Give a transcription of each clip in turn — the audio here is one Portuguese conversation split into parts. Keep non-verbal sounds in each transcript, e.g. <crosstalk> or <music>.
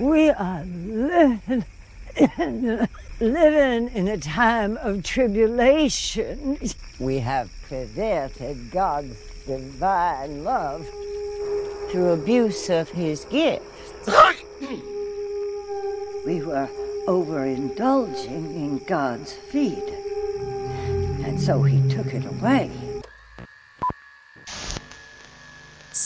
We are living in, living in a time of tribulation. We have perverted God's divine love through abuse of his gifts. we were overindulging in God's feed, and so he took it away.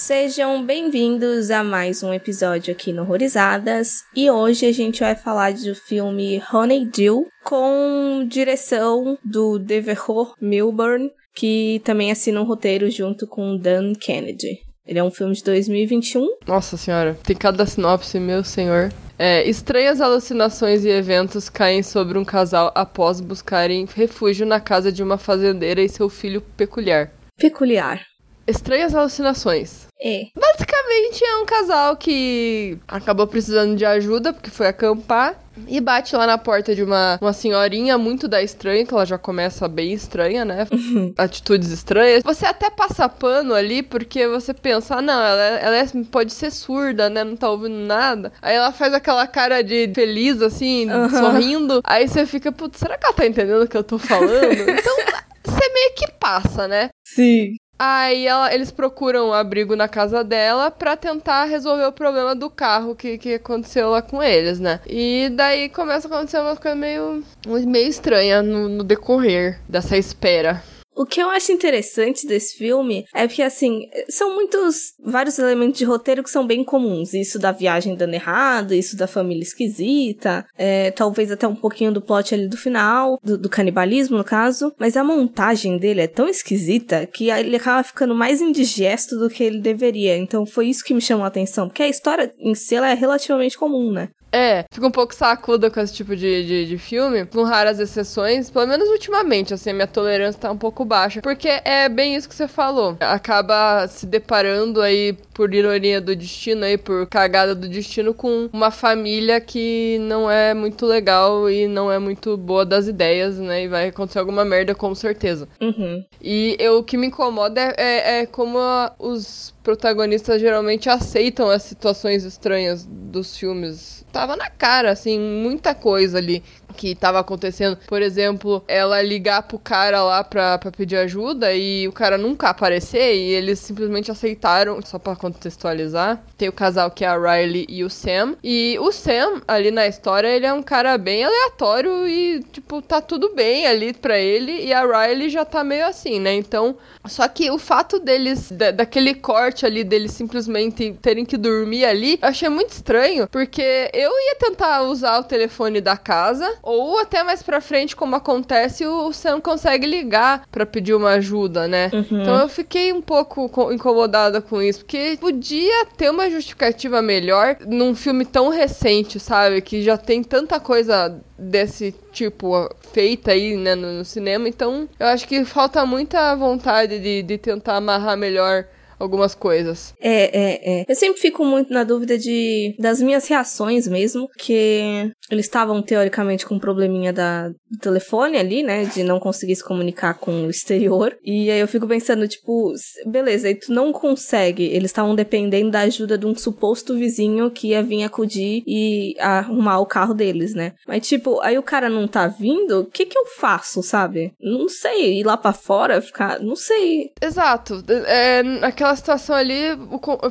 Sejam bem-vindos a mais um episódio aqui no Horrorizadas. E hoje a gente vai falar do filme Honeydew, com direção do Devereux Milburn, que também assina um roteiro junto com Dan Kennedy. Ele é um filme de 2021. Nossa senhora, tem cada sinopse, meu senhor. É, estranhas alucinações e eventos caem sobre um casal após buscarem refúgio na casa de uma fazendeira e seu filho peculiar. Peculiar. Estranhas alucinações. É. Basicamente é um casal que acabou precisando de ajuda porque foi acampar e bate lá na porta de uma, uma senhorinha muito da estranha, que ela já começa bem estranha, né? <laughs> Atitudes estranhas. Você até passa pano ali porque você pensa, ah, não, ela, ela é, pode ser surda, né? Não tá ouvindo nada. Aí ela faz aquela cara de feliz, assim, Uhum. sorrindo. Aí você fica, putz, será que ela tá entendendo o que eu tô falando? <laughs> então, você meio que passa, né? Sim. Aí ela- eles procuram abrigo na casa dela pra tentar resolver o problema do carro que, que aconteceu lá com eles, né? E daí começa a acontecer uma coisa meio, meio estranha no, no decorrer dessa espera. O que eu acho interessante desse filme é que, assim, são muitos, vários elementos de roteiro que são bem comuns. Isso da viagem dando errado, isso da família esquisita, é, talvez até um pouquinho do plot ali do final, do, do canibalismo, no caso. Mas a montagem dele é tão esquisita que ele acaba ficando mais indigesto do que ele deveria. Então foi isso que me chamou a atenção, porque a história em si ela é relativamente comum, né? É, fico um pouco sacuda com esse tipo de, de, de filme, com raras exceções, pelo menos ultimamente, assim, a minha tolerância tá um pouco baixa, porque é bem isso que você falou. Acaba se deparando aí, por ironia do destino, aí, por cagada do destino, com uma família que não é muito legal e não é muito boa das ideias, né, e vai acontecer alguma merda com certeza. Uhum. E eu, o que me incomoda é, é, é como os protagonistas geralmente aceitam as situações estranhas dos filmes. Tava na cara, assim, muita coisa ali que tava acontecendo. Por exemplo, ela ligar pro cara lá pra, pra pedir ajuda e o cara nunca aparecer e eles simplesmente aceitaram, só pra contextualizar. Tem o casal que é a Riley e o Sam. E o Sam, ali na história, ele é um cara bem aleatório e, tipo, tá tudo bem ali pra ele. E a Riley já tá meio assim, né? Então, só que o fato deles, da- daquele corte ali, deles simplesmente terem que dormir ali, eu achei muito estranho, porque eu ia tentar usar o telefone da casa, ou até mais pra frente, como acontece, o Sam consegue ligar pra pedir uma ajuda, né? Uhum. Então eu fiquei um pouco co- incomodada com isso, porque podia ter uma justificativa melhor num filme tão recente, sabe? Que já tem tanta coisa desse tipo feita aí, né, no, no cinema. Então eu acho que falta muita vontade de, de tentar amarrar melhor algumas coisas. É, é, é. Eu sempre fico muito na dúvida de das minhas reações mesmo, que eles estavam teoricamente com um probleminha da, telefone ali, né, de não conseguir se comunicar com o exterior. E aí eu fico pensando, tipo, beleza, e tu não consegue. Eles estavam dependendo da ajuda de um suposto vizinho que ia vir acudir e arrumar o carro deles, né? Mas tipo, aí o cara não tá vindo, o que que eu faço, sabe? Não sei, ir lá pra fora, ficar, não sei. Exato. É, naquela situação ali,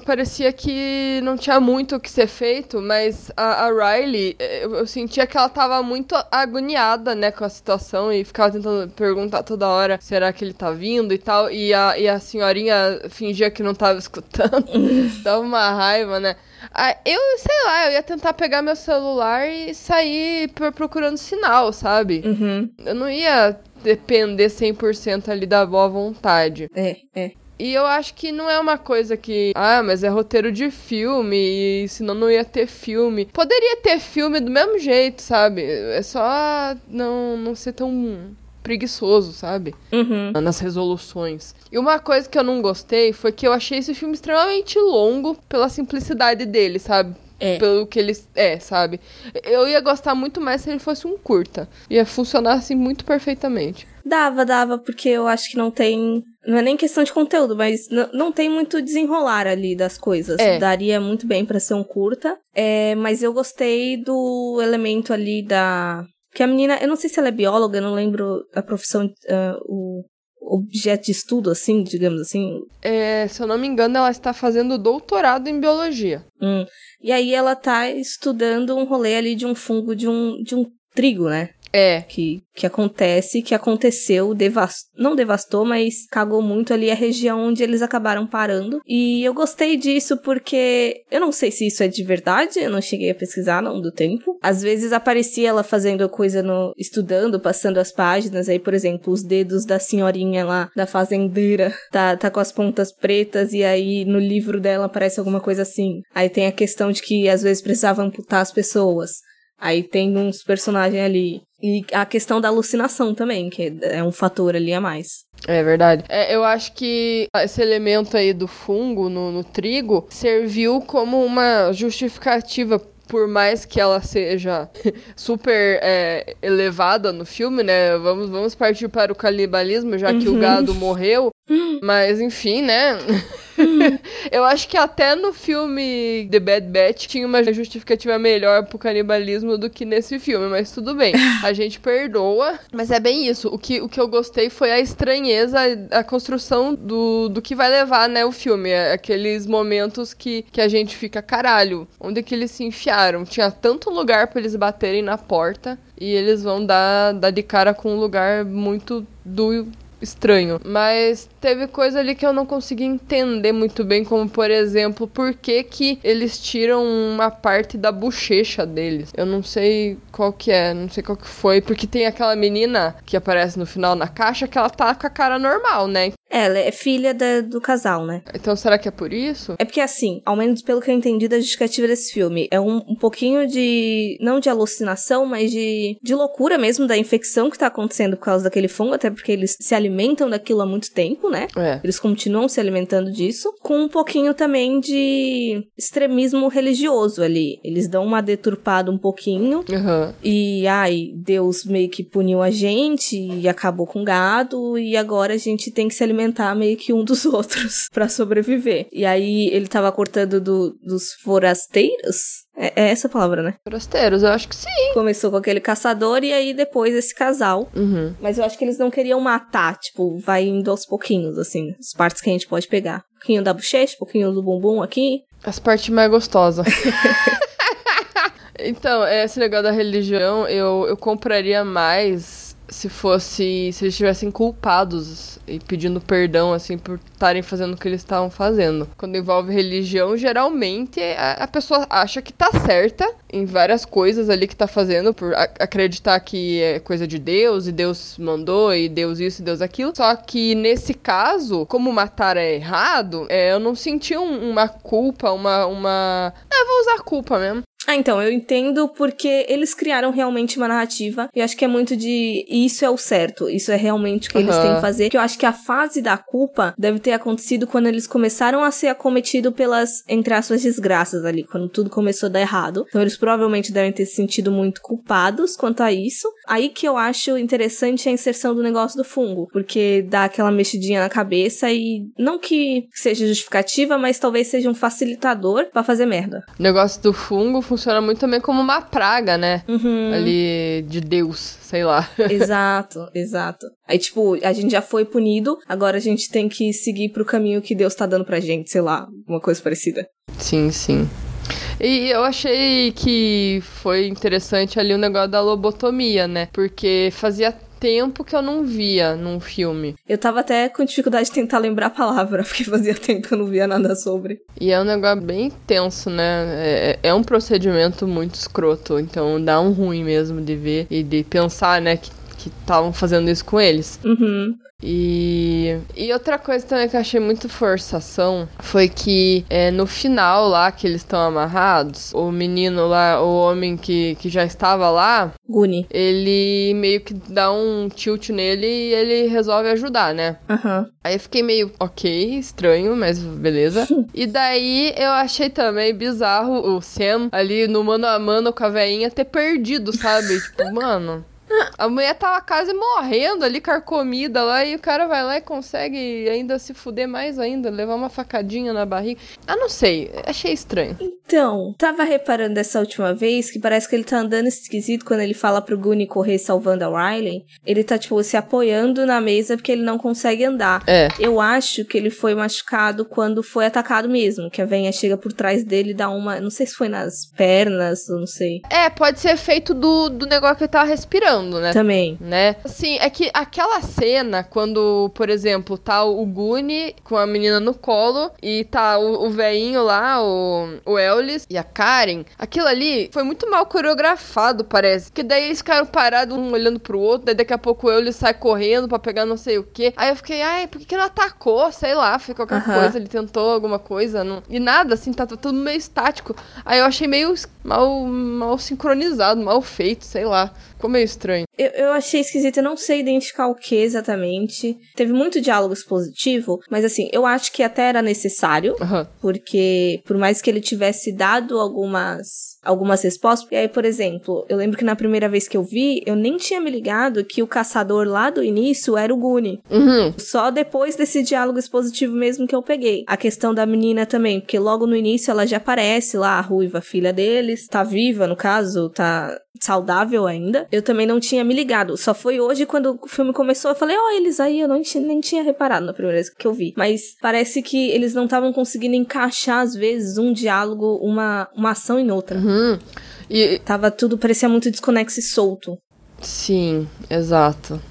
parecia que não tinha muito o que ser feito, mas a, a Riley, eh, eu, eu sentia que ela tava muito agoniada, né, com a situação e ficava tentando perguntar toda hora, será que ele tá vindo e tal, e a, e a senhorinha fingia que não tava <laughs> escutando. Dava uma raiva, né? Ah, eu, sei lá, eu ia tentar pegar meu celular e sair pro- procurando sinal, sabe? Uhum. Eu não ia depender 100% ali da boa vontade. É, é. E eu acho que não é uma coisa que, ah, mas é roteiro de filme, e senão não ia ter filme. Poderia ter filme do mesmo jeito, sabe? É só não, não ser tão preguiçoso, sabe? Uhum. Nas resoluções. E uma coisa que eu não gostei foi que eu achei esse filme extremamente longo pela simplicidade dele, sabe? É. Pelo que ele é, sabe? Eu ia gostar muito mais se ele fosse um curta. Ia funcionar assim muito perfeitamente. Dava, dava, porque eu acho que não tem. Não é nem questão de conteúdo, mas não tem muito desenrolar ali das coisas. É. Daria muito bem pra ser um curta. É, mas eu gostei do elemento ali da. Que a menina, eu não sei se ela é bióloga, eu não lembro a profissão, uh, o objeto de estudo, assim, digamos assim. É, se eu não me engano, ela está fazendo doutorado em biologia. Hum. E aí ela tá estudando um rolê ali de um fungo de um, de um trigo, né? É. Que, que acontece, que aconteceu, não devastou, mas cagou muito ali a região onde eles acabaram parando. E eu gostei disso porque eu não sei se isso é de verdade, eu não cheguei a pesquisar não do tempo. Às vezes aparecia ela fazendo coisa no estudando, passando as páginas, aí por exemplo, os dedos da senhorinha lá da fazendeira tá tá com as pontas pretas e aí no livro dela aparece alguma coisa assim. Aí tem a questão de que às vezes precisava amputar as pessoas. Aí tem uns personagens ali. E a questão da alucinação também, que é um fator ali a mais. É verdade. É, eu acho que esse elemento aí do fungo no, no trigo serviu como uma justificativa por mais que ela seja <laughs> super é, elevada no filme, né? Vamos, vamos partir para o canibalismo, já que o Uhum. gado morreu. <laughs> Mas, enfim, né? <laughs> <laughs> Eu acho que até no filme The Bad Batch tinha uma justificativa melhor pro canibalismo do que nesse filme, mas tudo bem. A <laughs> gente perdoa. Mas é bem isso. O que, o que eu gostei foi a estranheza, a construção do, do que vai levar, né, o filme. É Aqueles momentos que, que a gente fica, caralho, onde que eles se enfiaram? Tinha tanto lugar pra eles baterem na porta e eles vão dar, dar de cara com um lugar muito do estranho. Mas teve coisa ali que eu não consegui entender muito bem, como por exemplo, por que que eles tiram uma parte da bochecha deles. Eu não sei qual que é, não sei qual que foi, porque tem aquela menina que aparece no final na caixa que ela tá com a cara normal, né? Ela é filha da- do casal, né? Então será que é por isso? É porque, assim, ao menos pelo que eu entendi da justificativa desse filme, é um, um pouquinho de. não de alucinação, mas de, de loucura mesmo da infecção que tá acontecendo por causa daquele fungo, até porque eles se alimentam daquilo há muito tempo, né? É. Eles continuam se alimentando disso, com um pouquinho também de extremismo religioso ali. Eles dão uma deturpada um pouquinho. Aham. E, ai, Deus meio que puniu a gente e acabou com o gado, e agora a gente tem que se alimentar meio que um dos <laughs> outros pra sobreviver. E aí ele tava cortando do- dos forasteiros? É, é essa a palavra, né? Forasteiros, eu acho que sim. Começou com aquele caçador e aí depois esse casal. Uhum. Mas eu acho que eles não queriam matar, tipo, vai indo aos pouquinhos, assim, as partes que a gente pode pegar. Um pouquinho da bochecha, um pouquinho do bumbum aqui. As partes mais gostosas. <laughs> então, esse negócio da religião, eu, eu compraria mais se fosse. Se eles estivessem culpados e pedindo perdão, assim, por estarem fazendo o que eles estavam fazendo. Quando envolve religião, geralmente a, a pessoa acha que tá certa em várias coisas ali que tá fazendo, por a- acreditar que é coisa de Deus, e Deus mandou, e Deus isso, e Deus aquilo. Só que nesse caso, como matar é errado, é, eu não senti um- uma culpa, uma. uma... Ah, vou usar culpa mesmo. Ah, então, eu entendo porque eles criaram realmente uma narrativa e acho que é muito de isso é o certo, isso é realmente o que eles Aham. têm que fazer. Que eu acho que a fase da culpa deve ter acontecido quando eles começaram a ser acometidos pelas, entre aspas, desgraças ali, quando tudo começou a dar errado. Então eles provavelmente devem ter se sentido muito culpados quanto a isso. Aí que eu acho interessante a inserção do negócio do fungo, porque dá aquela mexidinha na cabeça e não que seja justificativa, mas talvez seja um facilitador pra fazer merda. O negócio do fungo funciona muito também como uma praga, né? Uhum. Ali de Deus, sei lá. <laughs> Exato, exato. Aí, tipo, a gente já foi punido, agora a gente tem que seguir pro caminho que Deus tá dando pra gente, sei lá, uma coisa parecida. Sim, sim. E eu achei que foi interessante ali o negócio da lobotomia, né? Porque fazia tempo que eu não via num filme. Eu tava até com dificuldade de tentar lembrar a palavra, <laughs> porque fazia tempo que eu não via nada sobre. E é um negócio bem tenso, né? É, é um procedimento muito escroto, então dá um ruim mesmo de ver e de pensar, né, que que estavam fazendo isso com eles. Uhum. E, e outra coisa também que eu achei muito forçação foi que é, no final lá que eles estão amarrados, o menino lá, o homem que, que já estava lá, Guni. ele meio que dá um tilt nele e ele resolve ajudar, né? Aham. Aí eu fiquei meio, ok, estranho, mas beleza. <laughs> e daí eu achei também bizarro o Sam ali no mano a mano com a veinha ter perdido, sabe? <laughs> tipo, mano. A mulher tava quase morrendo ali, carcomida lá, e o cara vai lá e consegue ainda se fuder mais ainda, levar uma facadinha na barriga. Ah, não sei, achei estranho. Então, tava reparando dessa última vez que parece que ele tá andando esquisito quando ele fala pro Goonie correr salvando a Riley. Ele tá, tipo, se apoiando na mesa porque ele não consegue andar. É. Eu acho que ele foi machucado quando foi atacado mesmo, que a venha chega por trás dele e dá uma. Não sei se foi nas pernas, não sei. É, pode ser feito do, do negócio que ele tava respirando, né? Também. Né? Assim, é que aquela cena, quando, por exemplo, tá o Guni com a menina no colo e tá o, o veinho lá, o, o Ellis e a Karen, aquilo ali foi muito mal coreografado, parece. Que daí eles ficaram parados, um olhando pro outro, daí daqui a pouco o Ellis sai correndo pra pegar não sei o que. Aí eu fiquei, ai, por que, que não atacou? Sei lá, foi qualquer Aham. coisa, ele tentou alguma coisa. Não... E nada, assim, tá tudo meio estático. Aí eu achei meio mal, mal sincronizado, mal feito, sei lá. Ficou meio estranho. Eu, eu achei esquisito, eu não sei identificar o que exatamente. Teve muito diálogo expositivo, mas assim, eu acho que até era necessário, Aham. porque por mais que ele tivesse dado algumas algumas respostas, e aí, por exemplo, eu lembro que na primeira vez que eu vi, eu nem tinha me ligado que o caçador lá do início era o Guni. Uhum. Só depois desse diálogo expositivo mesmo que eu peguei. A questão da menina também, porque logo no início ela já aparece lá, a ruiva, filha deles, tá viva no caso, tá saudável ainda. Eu também não tinha me ligado. Só foi hoje quando o filme começou, eu falei, ó, eles aí, eu não nem tinha reparado na primeira vez que eu vi. Mas parece que eles não estavam conseguindo encaixar, às vezes, um diálogo, uma, uma ação em outra. Uhum. E, Tava tudo, parecia muito desconexo e solto. Sim, exato.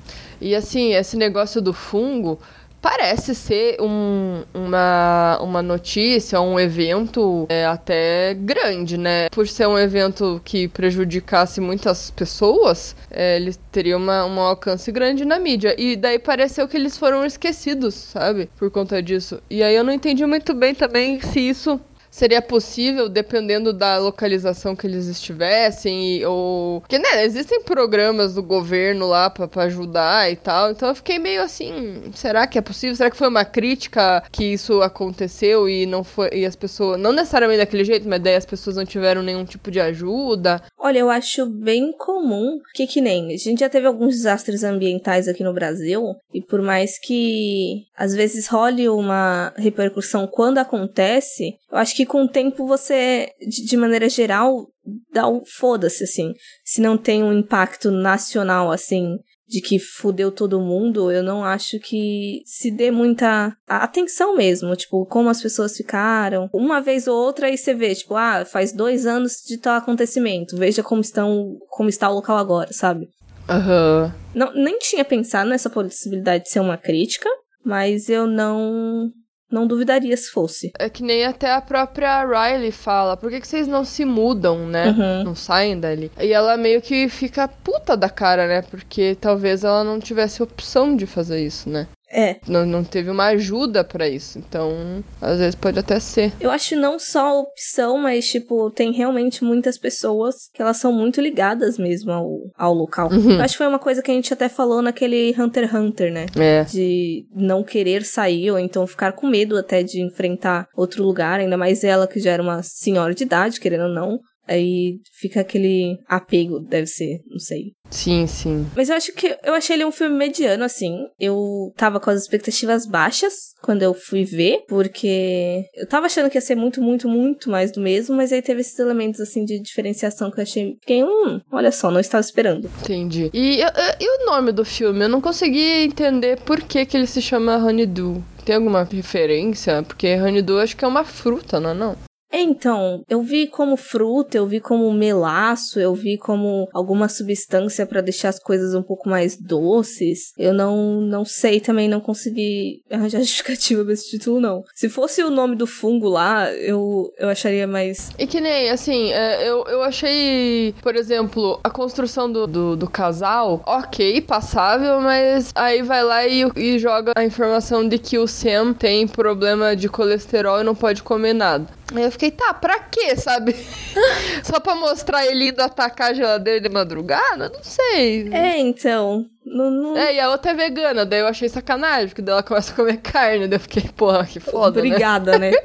E assim, esse negócio do fungo parece ser um- uma, uma notícia, um evento é, até grande, né? Por ser um evento que prejudicasse muitas pessoas, é, ele teria uma, um alcance grande na mídia. E daí pareceu que eles foram esquecidos, sabe? Por conta disso. E aí eu não entendi muito bem também se isso seria possível dependendo da localização que eles estivessem e- ou porque né existem programas do governo lá pra pra ajudar e tal então eu fiquei meio assim será que é possível? Será que foi uma crítica que isso aconteceu e não foi e as pessoas não necessariamente daquele jeito mas daí as pessoas não tiveram nenhum tipo de ajuda? Olha, eu acho bem comum que que nem a gente já teve alguns desastres ambientais aqui no Brasil e por mais que às vezes role uma repercussão quando acontece, eu acho que com o tempo você, de, de maneira geral, dá o foda-se assim. Se não tem um impacto nacional assim de que fudeu todo mundo, eu não acho que se dê muita atenção mesmo, tipo, como as pessoas ficaram. Uma vez ou outra aí você vê, tipo, ah, faz dois anos de tal acontecimento, veja como estão, como está o local agora, sabe? Aham. Não, nem tinha pensado nessa possibilidade de ser uma crítica, mas eu não não duvidaria se fosse. é que nem até a própria Riley fala por que, que vocês não se mudam né Uhum. não saem dali. E ela meio que fica puta da cara, né? Porque talvez ela não tivesse opção de fazer isso, né? É, Não, não teve uma ajuda pra isso. Então, às vezes pode até ser. Eu acho não só a opção, mas, tipo, tem realmente muitas pessoas que elas são muito ligadas mesmo ao, ao local. Uhum. Eu acho que foi uma coisa que a gente até falou naquele Hunter x Hunter, né? É. De não querer sair, ou então ficar com medo até de enfrentar outro lugar, ainda mais ela que já era uma senhora de idade, querendo ou não. Aí fica aquele apego, deve ser, não sei. Sim, sim. Mas eu acho que eu achei ele um filme mediano, assim. Eu tava com as expectativas baixas quando eu fui ver, porque eu tava achando que ia ser muito, muito, muito mais do mesmo, mas aí teve esses elementos, assim, de diferenciação que eu achei. Fiquei, hum, olha só, não estava esperando. Entendi. E, e- e o nome do filme? Eu não consegui entender por que, que ele se chama Honeydew. Tem alguma referência? Porque Honeydew acho que é uma fruta, não é não? É, então, eu vi como fruta, eu vi como melaço, eu vi como alguma substância pra deixar as coisas um pouco mais doces. Eu não, não sei também, não consegui <laughs> arranjar justificativa pra esse título, não. Se fosse o nome do fungo lá, eu, eu acharia mais. E que nem, assim, é, eu, eu achei, por exemplo, a construção do, do, do casal, ok, passável, mas aí vai lá e, e joga a informação de que o Sam tem problema de colesterol e não pode comer nada. Aí eu fiquei, tá, pra quê, sabe? <laughs> Só pra mostrar ele indo atacar a geladeira de madrugada? Não sei. É, então. Não, não... É, e a outra é vegana, daí eu achei sacanagem, porque daí ela começa a comer carne, daí eu fiquei, porra, que foda, né? Obrigada, né? <laughs>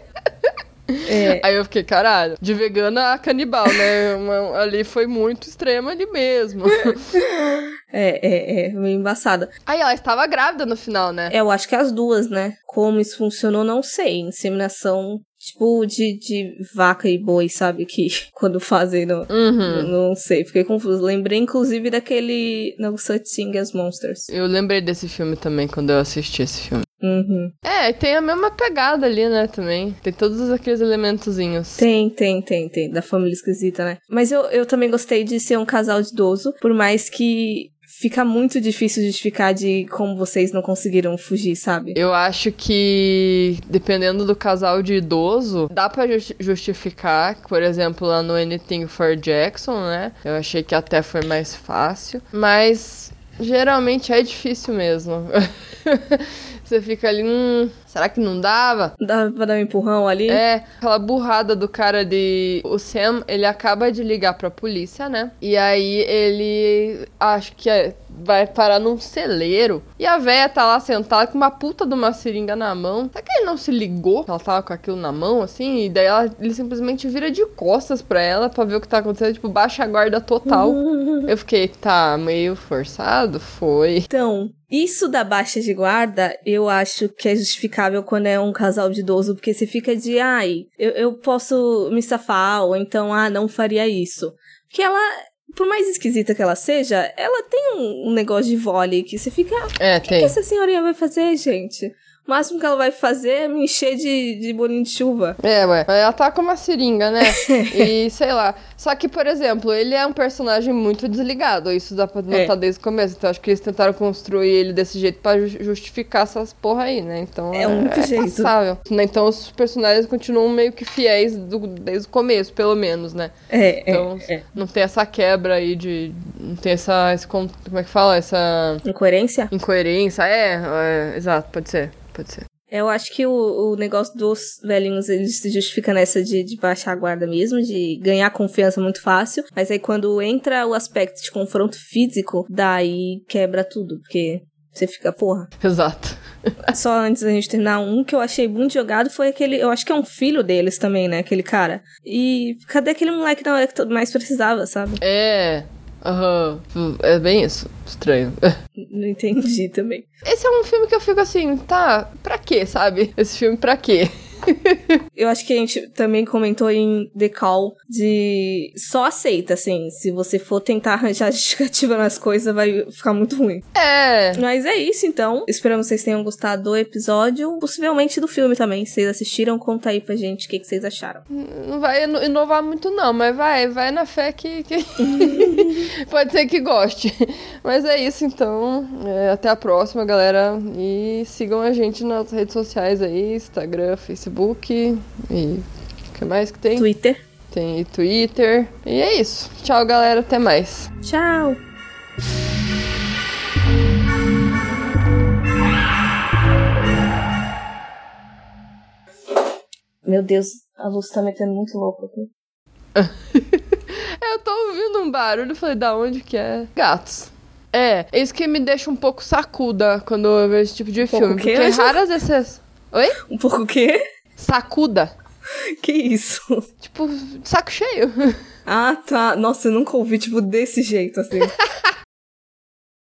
É. Aí eu fiquei, caralho, de vegana a canibal, né? Uma- ali foi muito extremo ali mesmo. <laughs> É, é, é, meio embaçada. Aí ela estava grávida no final, né? Eu acho que as duas, né? Como isso funcionou, não sei. Inseminação, tipo, de, de vaca e boi, sabe? Que <laughs> quando fazem, não, Uhum. não sei, fiquei confuso. Lembrei, inclusive, daquele No Such Thing as Monsters. Eu lembrei desse filme também quando eu assisti esse filme. Uhum. É, tem a mesma pegada ali, né, também. Tem todos aqueles elementozinhos. Tem, tem, tem, tem. Da família esquisita, né? Mas eu, eu também gostei de ser um casal de idoso, por mais que fica muito difícil justificar de como vocês não conseguiram fugir, sabe? Eu acho que, dependendo do casal de idoso, dá justi- justificar. Por exemplo, lá no Anything for Jackson, né? Eu achei que até foi mais fácil. Mas, geralmente é difícil mesmo. <laughs> Você fica ali, hum, será que não dava? Dá pra dar um empurrão ali? É, aquela burrada do cara de. O Sam, ele acaba de ligar pra polícia, né? E aí ele. Acho que é- vai parar num celeiro. E a véia tá lá sentada com uma puta de uma seringa na mão. Será que ele não se ligou? Ela tava com aquilo na mão, assim? E daí ela- ele simplesmente vira de costas pra ela pra ver o que tá acontecendo. Tipo, baixa a guarda total. <laughs> Eu fiquei, tá, meio forçado? Foi. Então, isso da baixa de guarda, eu acho que é justificável quando é um casal de idoso, porque você fica de, ai, eu, eu posso me safar, ou então, ah, não faria isso. Porque ela, por mais esquisita que ela seja, ela tem um, um negócio de vôlei que você fica, ah, É, o que tem. essa senhorinha vai fazer, gente? O máximo que ela vai fazer é me encher de, de bolinho de chuva. É, ué. Ela tá com uma seringa, né? <laughs> e sei lá. Só que, por exemplo, ele é um personagem muito desligado. Isso dá pra notar É. desde o começo. Então acho que eles tentaram construir ele desse jeito pra ju- justificar essas porra aí, né? Então É o único jeito. passável. Né, Então os personagens continuam meio que fiéis do- desde o começo, pelo menos, né? É, Então é, é. não tem essa quebra aí de. Não tem essa. esse como é que fala? Essa Incoerência? incoerência. É, é, exato, pode ser. Pode ser. Eu acho que o, o negócio dos velhinhos, ele se justifica nessa de, de baixar a guarda mesmo, de ganhar confiança muito fácil. Mas aí quando entra o aspecto de confronto físico, daí quebra tudo. Porque você fica, porra. <laughs> Exato. Só antes da gente terminar, um que eu achei muito jogado foi aquele. Eu acho que é um filho deles também, né? Aquele cara. E cadê aquele moleque na hora que todo mais precisava, sabe? É. Aham. É bem isso. Estranho. <laughs> Não entendi também. Esse é um filme que eu fico assim, tá, pra quê, sabe? Esse filme pra quê? <laughs> <laughs> Eu acho que a gente também comentou em The Call de só aceita, assim. Se você for tentar arranjar <laughs> justificativa nas coisas, vai ficar muito ruim. É. Mas é isso, então. Esperamos que vocês tenham gostado do episódio, possivelmente do filme também. Se vocês assistiram, conta aí pra gente o que, que vocês acharam. Não vai ino- inovar muito, não, mas vai, vai na fé que. que- <laughs> Pode ser que goste. Mas é isso, então. É, até a próxima, galera. E sigam a gente nas redes sociais aí: Instagram, Facebook. E. O que mais que tem? Twitter. Tem Twitter. E é isso. Tchau, galera. Até mais. Tchau! Meu Deus, a luz tá metendo muito louco aqui. <laughs> Eu tô ouvindo um barulho falei, da onde que é? Gatos. É, isso que me deixa um pouco sacuda quando eu vejo esse tipo de pouco filme. porque raras exceções. Oi? Um pouco o quê? Sacuda. Que isso? Tipo, saco cheio. Ah, tá. Nossa, eu nunca ouvi, tipo, desse jeito, assim. <laughs>